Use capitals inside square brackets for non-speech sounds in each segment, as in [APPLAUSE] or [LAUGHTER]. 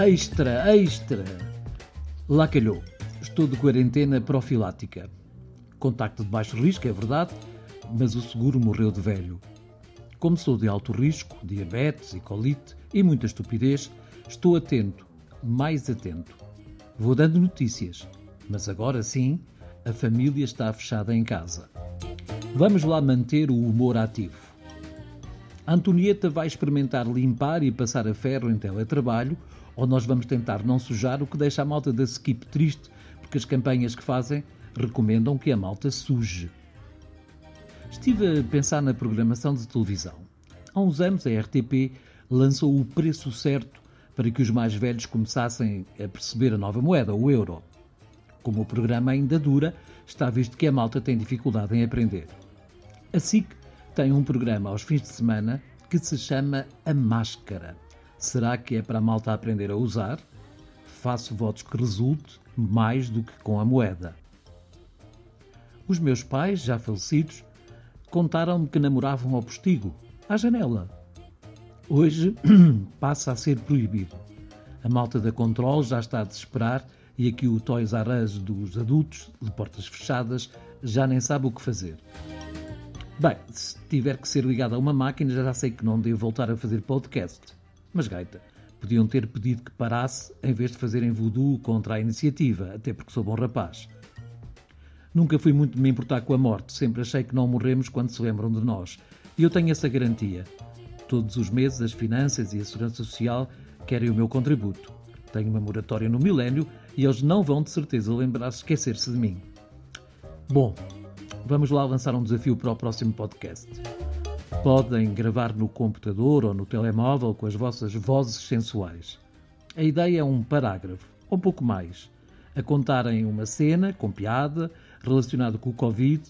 Extra, extra! Lá calhou. Estou de quarentena profilática. Contacto de baixo risco, é verdade, mas o seguro morreu de velho. Como sou de alto risco, diabetes e colite e muita estupidez, estou atento, mais atento. Vou dando notícias, mas agora sim, a família está fechada em casa. Vamos lá manter o humor ativo. A Antonieta vai experimentar limpar e passar a ferro em teletrabalho ou nós vamos tentar não sujar, o que deixa a malta da Skip triste, porque as campanhas que fazem recomendam que a malta suje. Estive a pensar na programação de televisão. Há uns anos a RTP lançou o preço certo para que os mais velhos começassem a perceber a nova moeda, o euro. Como o programa ainda dura, está visto que a malta tem dificuldade em aprender. A SIC tem um programa aos fins de semana que se chama A Máscara. Será que é para a malta aprender a usar? Faço votos que resulte mais do que com a moeda. Os meus pais, já falecidos, contaram-me que namoravam ao postigo, à janela. Hoje [CLEARS THROAT] passa a ser proibido. A malta da Control já está a desesperar e aqui o Toys R Us dos adultos, de portas fechadas, já nem sabe o que fazer. Bem, se tiver que ser ligado a uma máquina, já sei que não devo voltar a fazer podcast. Mas gaita, podiam ter pedido que parasse em vez de fazerem voodoo contra a iniciativa, até porque sou bom rapaz. Nunca fui muito de me importar com a morte, sempre achei que não morremos quando se lembram de nós. E eu tenho essa garantia. Todos os meses as finanças e a segurança social querem o meu contributo. Tenho uma moratória no milénio e eles não vão de certeza lembrar-se esquecer-se de mim. Bom, vamos lá lançar um desafio para o próximo podcast. Podem gravar no computador ou no telemóvel com as vossas vozes sensuais. A ideia é um parágrafo, ou pouco mais, a contarem uma cena com piada relacionada com o Covid,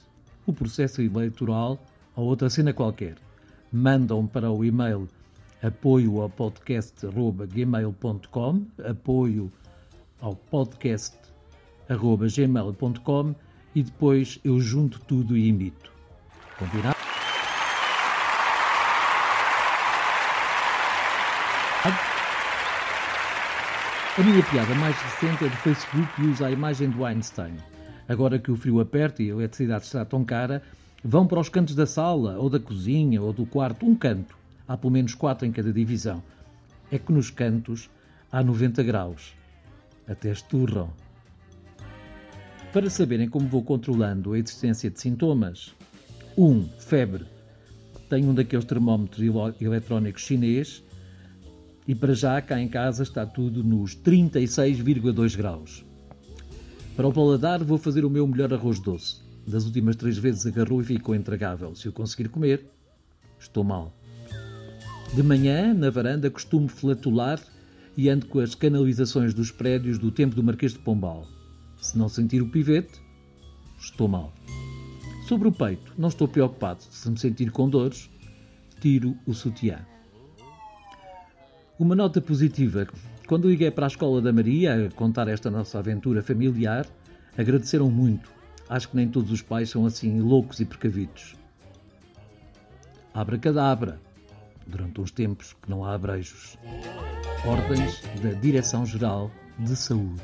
o processo eleitoral ou outra cena qualquer. Mandam para o e-mail apoio ao podcast.gmail.com apoio ao podcast.gmail.com e depois eu junto tudo e imito. Combinado? A minha piada mais recente é do Facebook e usa a imagem do Einstein. Agora que o frio aperta e a eletricidade está tão cara, vão para os cantos da sala, ou da cozinha, ou do quarto, um canto. Há pelo menos quatro em cada divisão. É que nos cantos há 90 graus. Até esturram. Para saberem como vou controlando a existência de sintomas: 1. Um, febre. Tenho um daqueles termómetros eletrónicos chinês e para já cá em casa está tudo nos 36,2 graus. Para o paladar vou fazer o meu melhor arroz doce. Das últimas três vezes agarrou e ficou intragável. Se eu conseguir comer, estou mal. De manhã, na varanda, costumo flatular e ando com as canalizações dos prédios do tempo do Marquês de Pombal. Se não sentir o pivete, estou mal. Sobre o peito, não estou preocupado. Se me sentir com dores, tiro o sutiã. Uma nota positiva. Quando liguei para a escola da Maria a contar esta nossa aventura familiar, agradeceram muito. Acho que nem todos os pais são assim loucos e precavidos. Abracadabra. Durante uns tempos que não há abreijos. Ordens da Direção-Geral de Saúde.